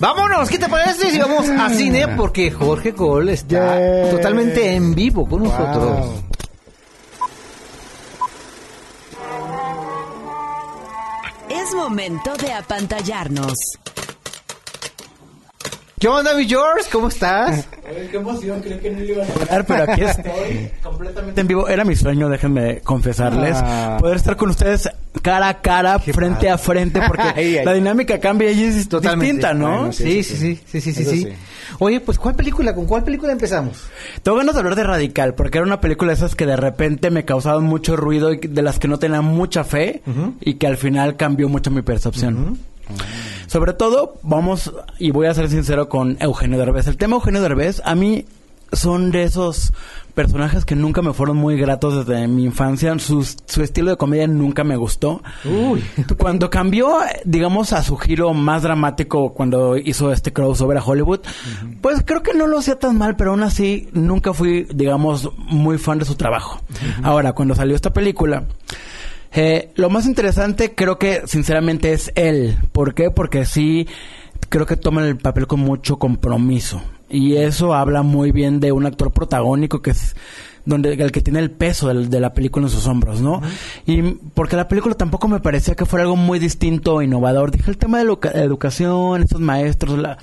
Vámonos, ¿qué te parece si vamos a cine? Porque Jorge Cole está Yeah. totalmente en vivo con nosotros. Wow. Es momento de apantallarnos. ¿Qué onda, mi George? ¿Cómo estás? Qué emoción, creo que no lo iban a lograr, pero aquí estoy completamente en vivo. Era mi sueño, déjenme confesarles, Ah. poder estar con ustedes cara a cara, frente a frente, porque Ay, ay. la dinámica cambia y es distinta, ¿no? Bueno, Sí, sí, sí, sí, sí, sí. sí. Oye, pues ¿cuál película? ¿Con cuál película empezamos? Tengo ganas de hablar de Radical, porque era una película de esas que de repente me causaban mucho ruido y de las que no tenía mucha fe y que al final cambió mucho mi percepción. Sobre todo, vamos, y voy a ser sincero con Eugenio Derbez. El tema Eugenio Derbez, a mí son de esos personajes que nunca me fueron muy gratos desde mi infancia. Su, su estilo de comedia nunca me gustó. Cuando cambió, digamos, a su giro más dramático cuando hizo este crossover a Hollywood, pues creo que no lo hacía tan mal, pero aún así nunca fui, digamos, muy fan de su trabajo. Ahora, cuando salió esta película, eh, lo más interesante creo que sinceramente es él. ¿Por qué? Porque sí creo que toma el papel con mucho compromiso. Y eso habla muy bien de un actor protagónico que es donde el que tiene el peso del- de la película en sus hombros, ¿no? Y porque la película tampoco me parecía que fuera algo muy distinto o innovador. Dije el tema de la educación, estos maestros, la,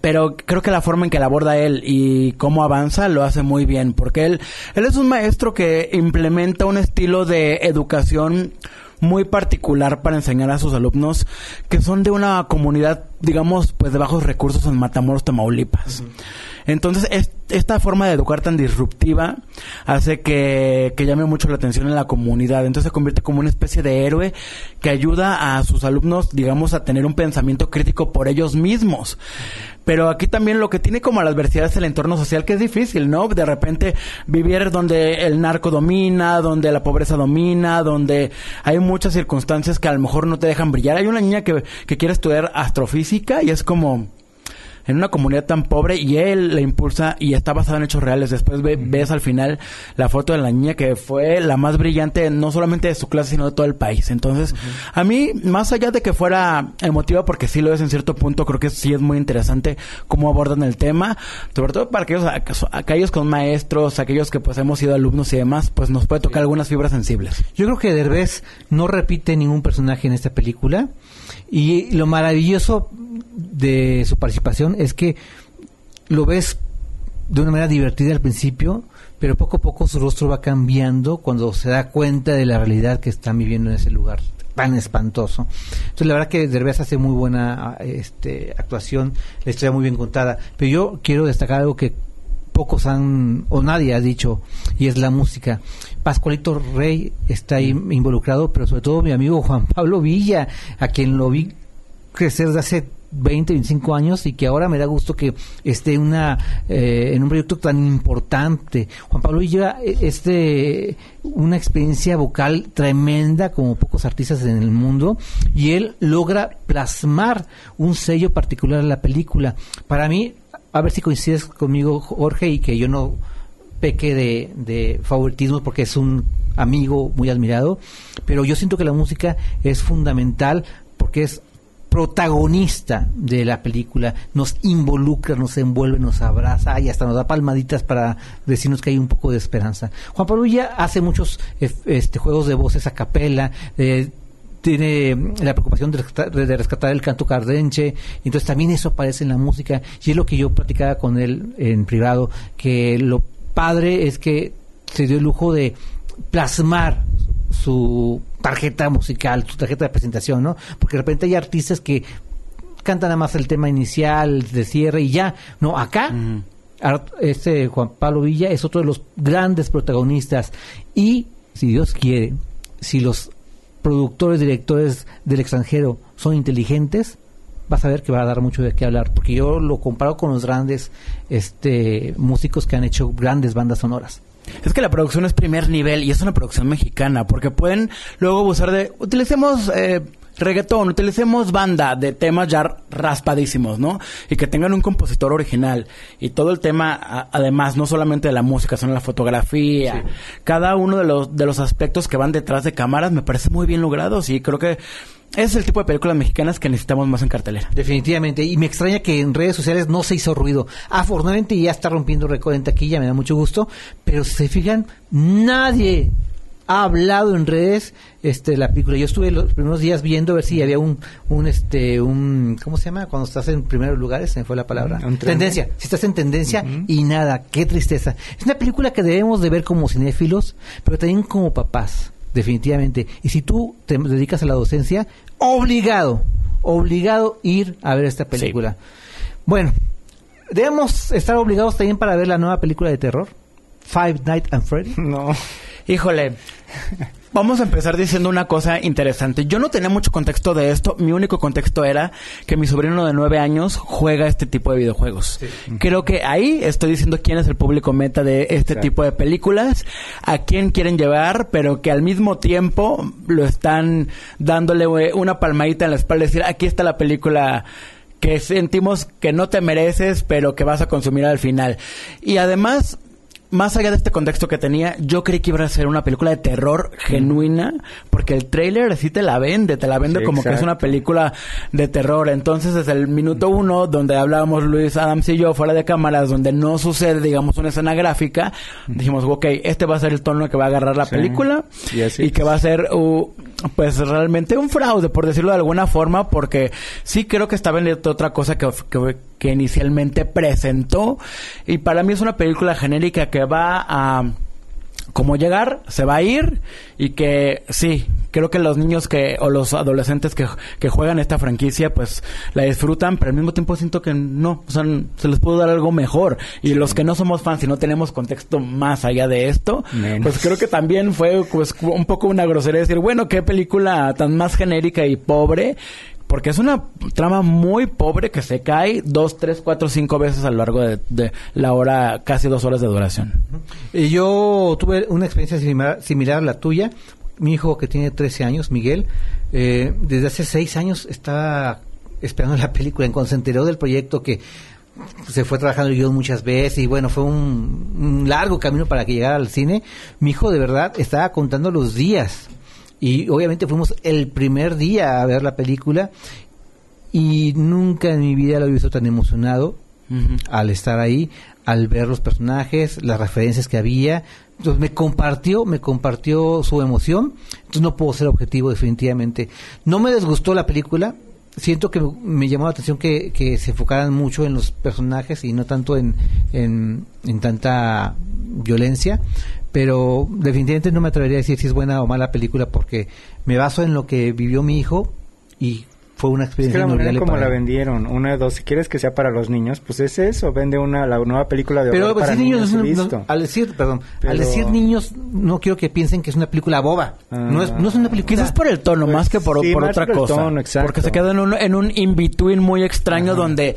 pero creo que la forma en que la aborda él y cómo avanza lo hace muy bien, porque él, él es un maestro que implementa un estilo de educación muy particular para enseñar a sus alumnos que son de una comunidad, digamos, pues de bajos recursos en Matamoros, Tamaulipas. Entonces, es- esta forma de educar tan disruptiva hace que, que llame mucho la atención en la comunidad. Entonces se convierte como una especie de héroe que ayuda a sus alumnos, digamos, a tener un pensamiento crítico por ellos mismos. Pero aquí también lo que tiene como la adversidad es el entorno social, que es difícil, ¿no? De repente vivir donde el narco domina, donde la pobreza domina, donde hay muchas circunstancias que a lo mejor no te dejan brillar. Hay una niña que, que quiere estudiar astrofísica y es como en una comunidad tan pobre y él le impulsa y está basado en hechos reales. Después ves al final la foto de la niña que fue la más brillante no solamente de su clase sino de todo el país. Entonces, a mí, más allá de que fuera emotiva, porque sí lo es en cierto punto, creo que sí es muy interesante cómo abordan el tema, sobre todo para aquellos, aquellos con maestros, aquellos que pues hemos sido alumnos y demás, pues nos puede tocar algunas fibras sensibles. Yo creo que Derbez no repite ningún personaje en esta película y lo maravilloso de su participación es que lo ves de una manera divertida al principio, pero poco a poco su rostro va cambiando cuando se da cuenta de la realidad que está viviendo en ese lugar tan espantoso. Entonces la verdad que Derbez hace muy buena este, actuación, la historia muy bien contada, pero yo quiero destacar algo que pocos han o nadie ha dicho y es la música. Pascualito Rey está ahí involucrado, pero sobre todo mi amigo Juan Pablo Villa, a quien lo vi crecer desde hace 20, 25 años y que ahora me da gusto que esté una, eh, en un proyecto tan importante. Juan Pablo Villa es de una experiencia vocal tremenda como pocos artistas en el mundo y él logra plasmar un sello particular en la película. Para mí, a ver si coincides conmigo, Jorge, y que yo no peque de, de favoritismo porque es un amigo muy admirado, pero yo siento que la música es fundamental porque es protagonista de la película, nos involucra, nos envuelve, nos abraza y hasta nos da palmaditas para decirnos que hay un poco de esperanza. Juan Pablo hace muchos este, juegos de voces a capela, eh, tiene la preocupación de rescatar, el canto cardenche, entonces también eso aparece en la música, y es lo que yo platicaba con él en privado, que lo padre es que se dio el lujo de plasmar su tarjeta musical, su tarjeta de presentación, ¿no? Porque de repente hay artistas que cantan nada más el tema inicial, de cierre y ya. No, acá, este Juan Pablo Villa es otro de los grandes protagonistas. Y, si Dios quiere, si los productores, directores del extranjero son inteligentes, vas a ver que va a dar mucho de qué hablar, porque yo lo comparo con los grandes este, músicos que han hecho grandes bandas sonoras. Es que la producción es primer nivel y es una producción mexicana, porque pueden luego usar de... Utilicemos... Eh, reggaetón, utilicemos banda de temas ya raspadísimos, ¿no? Y que tengan un compositor original. Y todo el tema, además, no solamente de la música, sino la fotografía. Cada uno de los, de los aspectos que van detrás de cámaras me parece muy bien logrados y creo que es el tipo de películas mexicanas que necesitamos más en cartelera. Definitivamente. Y me extraña que en redes sociales no se hizo ruido. Afortunadamente ya está rompiendo récord en taquilla, me da mucho gusto. Pero si se fijan, nadie ha hablado en redes este la película. Yo estuve los primeros días viendo a ver si había un un este un ¿cómo se llama? cuando estás en primeros lugares, se me fue la palabra. tendencia. Si estás en tendencia y nada, qué tristeza. Es una película que debemos de ver como cinéfilos, pero también como papás definitivamente. Y si tú te dedicas a la docencia, obligado, obligado ir a ver esta película. Bueno, debemos estar obligados también para ver la nueva película de terror, Five Nights at Freddy. No. Híjole. Vamos a empezar diciendo una cosa interesante. Yo no tenía mucho contexto de esto. Mi único contexto era que mi sobrino de nueve años juega este tipo de videojuegos. Creo que ahí estoy diciendo quién es el público meta de este tipo de películas, a quién quieren llevar, pero que al mismo tiempo lo están dándole una palmadita en la espalda, decir, aquí está la película que sentimos que no te mereces, pero que vas a consumir al final. Y además, más allá de este contexto que tenía, yo creí que iba a ser una película de terror genuina, porque el trailer sí te la vende, te la vende como que es una película de terror. Entonces, desde el minuto uno, donde hablábamos Luis Adams y yo fuera de cámaras, donde no sucede, digamos, una escena gráfica, dijimos, ok, este va a ser el tono que va a agarrar la película y, que va a ser, uh, pues, realmente un fraude, por decirlo de alguna forma, porque sí creo que está vendiendo otra cosa que, que que inicialmente presentó. Y para mí es una película genérica que va a como llegar, se va a ir y que sí, creo que los niños que o los adolescentes que, que, juegan esta franquicia pues la disfrutan, pero al mismo tiempo siento que no, o sea, se les puede dar algo mejor. Y los que no somos fans y no tenemos contexto más allá de esto, pues creo que también fue pues un poco una grosería decir, bueno, qué película tan más genérica y pobre porque es una trama muy pobre que se cae dos, tres, cuatro, cinco veces a lo largo de, la hora, casi dos horas de duración. Y yo tuve una experiencia similar, similar a la tuya. Mi hijo que tiene 13 años, Miguel, eh, desde hace seis años estaba esperando la película. En cuanto se enteró del proyecto que se fue trabajando guion muchas veces y bueno, fue un largo camino para que llegara al cine. Mi hijo de verdad estaba contando los días y obviamente fuimos el primer día a ver la película y nunca en mi vida lo he visto tan emocionado al estar ahí, al ver los personajes, las referencias que había. Entonces me compartió, me compartió su emoción. Entonces no puedo ser objetivo definitivamente. No me desgustó la película. Siento que me llamó la atención que, que se enfocaran mucho en los personajes y no tanto en, en, en tanta violencia. Pero definitivamente no me atrevería a decir si es buena o mala película porque me baso en lo que vivió mi hijo y fue una Es que experiencia la manera como la vendieron, una de dos, si quieres que sea para los niños, pues es eso, vende una la nueva película de Pero pues, para niños, niños, no- no- al decir, perdón, Pero- al decir niños, no quiero que piensen que es una película boba. no, es, no es una película. Quizás por el tono, Pues, más que por, sí, por otra por cosa. tono. Porque se queda en un, en un in-between muy extraño donde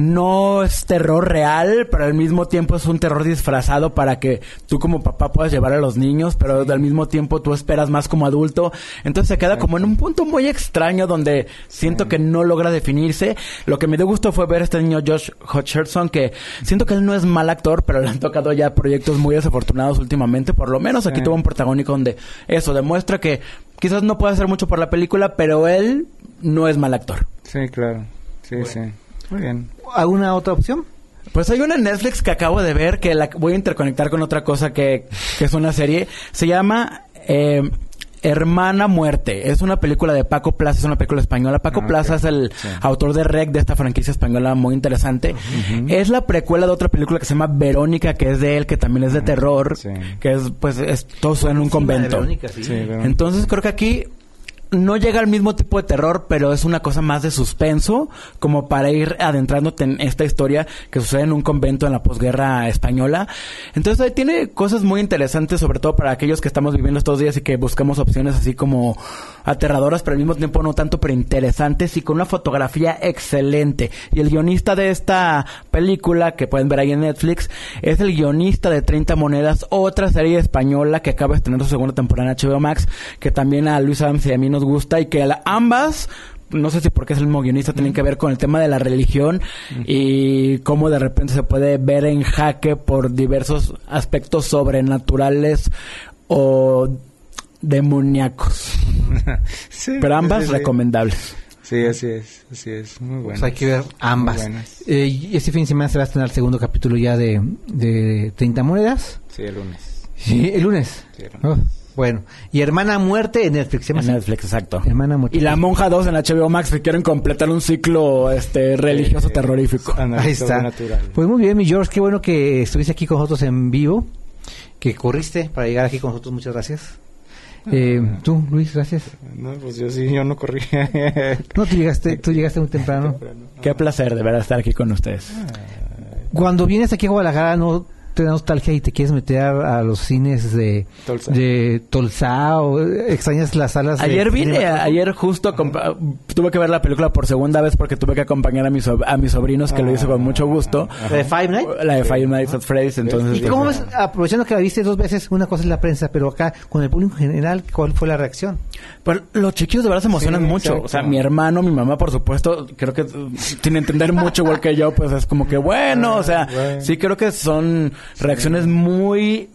no es terror real, pero al mismo tiempo es un terror disfrazado para que tú como papá puedas llevar a los niños, pero al mismo tiempo tú esperas más como adulto. Entonces se queda como en un punto muy extraño donde siento que no logra definirse. Lo que me dio gusto fue ver a este niño Josh Hutcherson, que siento que él no es mal actor, pero le han tocado ya proyectos muy desafortunados últimamente. Por lo menos aquí tuvo un protagónico donde eso demuestra que quizás no puede hacer mucho por la película, pero él no es mal actor. Sí, claro. Sí, sí. Muy bien. ¿Alguna otra opción? Pues hay una en Netflix que acabo de ver que la voy a interconectar con otra cosa que, que es una serie. Se llama eh, Hermana Muerte. Es una película de Paco Plaza, es una película española. Paco Ah, Plaza es el Sí. autor de Rec de esta franquicia española muy interesante. Es la precuela de otra película que se llama Verónica, que es de él, que también es de terror, Sí. que es pues es todo suena en un convento. Verónica, sí. Entonces creo que aquí no llega al mismo tipo de terror, pero es una cosa más de suspenso, como para ir adentrándote en esta historia que sucede en un convento en la posguerra española. Entonces ahí tiene cosas muy interesantes, sobre todo para aquellos que estamos viviendo estos días y que buscamos opciones así como aterradoras, pero al mismo tiempo no tanto, pero interesantes y con una fotografía excelente. Y el guionista de esta película, que pueden ver ahí en Netflix, es el guionista de 30 Monedas, otra serie española que acaba de tener su segunda temporada en HBO Max, que también a Luis Adams y a mí nos gusta y que a ambas no sé si porque es el mismo guionista, tienen que ver con el tema de la religión y cómo de repente se puede ver en jaque por diversos aspectos sobrenaturales o demoníacos. Sí, Pero ambas sí, sí. recomendables. Sí, así es, así es. Muy bueno. Pues hay que ver ambas. Eh, y este fin de semana se va a estrenar el segundo capítulo ya de, de 30 monedas. Sí, el lunes. Sí, el lunes. Sí, el Oh, bueno. Y Hermana Muerte en Netflix. ¿se llama En así? Netflix, exacto. Hermana Muerte. Y La Monja 2 en HBO Max que quieren completar un ciclo este religioso Sí. terrorífico. Ahí está. Pues muy bien, mi George, qué bueno que estuviste aquí con nosotros en vivo, que corriste para llegar aquí con nosotros, muchas gracias. Eh, tú, Luis, gracias. No, pues yo sí, yo no corrí. No, tú llegaste, tú llegaste muy temprano. Qué placer de verdad estar aquí con ustedes. Cuando vienes aquí a Guadalajara, ¿no te da nostalgia y te quieres meter a los cines de Tolsa. de Tolsa o extrañas las salas de Ayer vine, cine? ayer justo tuve que ver la película por segunda vez porque tuve que acompañar a mis, sob- a mis sobrinos que lo hice con mucho gusto. ¿La de Five Nights? La de Five Nights at Freddy's, entonces... ¿Y cómo ves, aprovechando que la viste dos veces, una cosa es la prensa, pero acá con el público en general, ¿cuál fue la reacción? Pues los chiquillos de verdad se emocionan Sí, mucho. exacto. O sea, mi hermano, mi mamá, por supuesto, creo que sin entender mucho igual que yo, pues es como que bueno, o sea, bueno. sí creo que son reacciones muy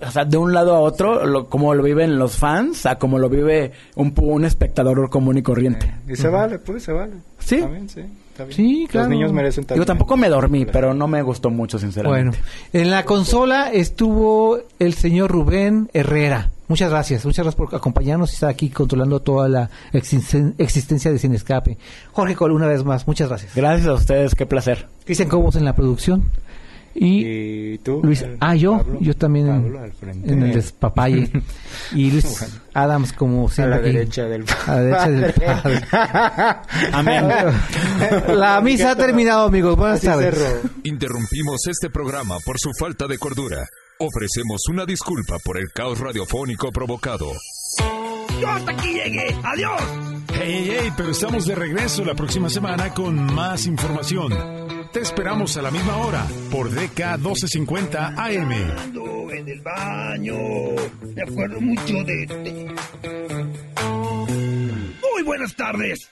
o sea, de un lado a otro, lo- como lo viven los fans, a como lo vive un, pu- un espectador común y corriente. y se vale, pues se vale. Sí. Está bien, sí. está bien. Sí, claro. Los niños merecen también. Digo, tampoco me dormí, pero no me gustó mucho, Bueno, sinceramente. en la consola estuvo el señor Rubén Herrera. Muchas gracias, muchas gracias por acompañarnos y estar aquí controlando toda la existen- existencia de Sin Escape. Jorge Col, una vez más, muchas gracias. Gracias a ustedes, qué placer. Cristian Cobos en la producción. Y Y tú. Luis, eh, ah, yo, Pablo. yo también en, Pablo frente. en el despapalle. y Luis Bueno. Adams, como A siempre. la aquí. derecha del A la derecha del padre. Amén. La misa ha terminado, amigos. Buenas Así tardes. cerró. Interrumpimos este programa por su falta de cordura. Ofrecemos una disculpa por el caos radiofónico provocado. Yo hasta aquí llegué. Adiós. Hey, hey, hey, pero estamos de regreso la próxima semana con más información. Te esperamos a la misma hora por DK 1250 AM. En el baño. Me acuerdo mucho de... de- Muy buenas tardes.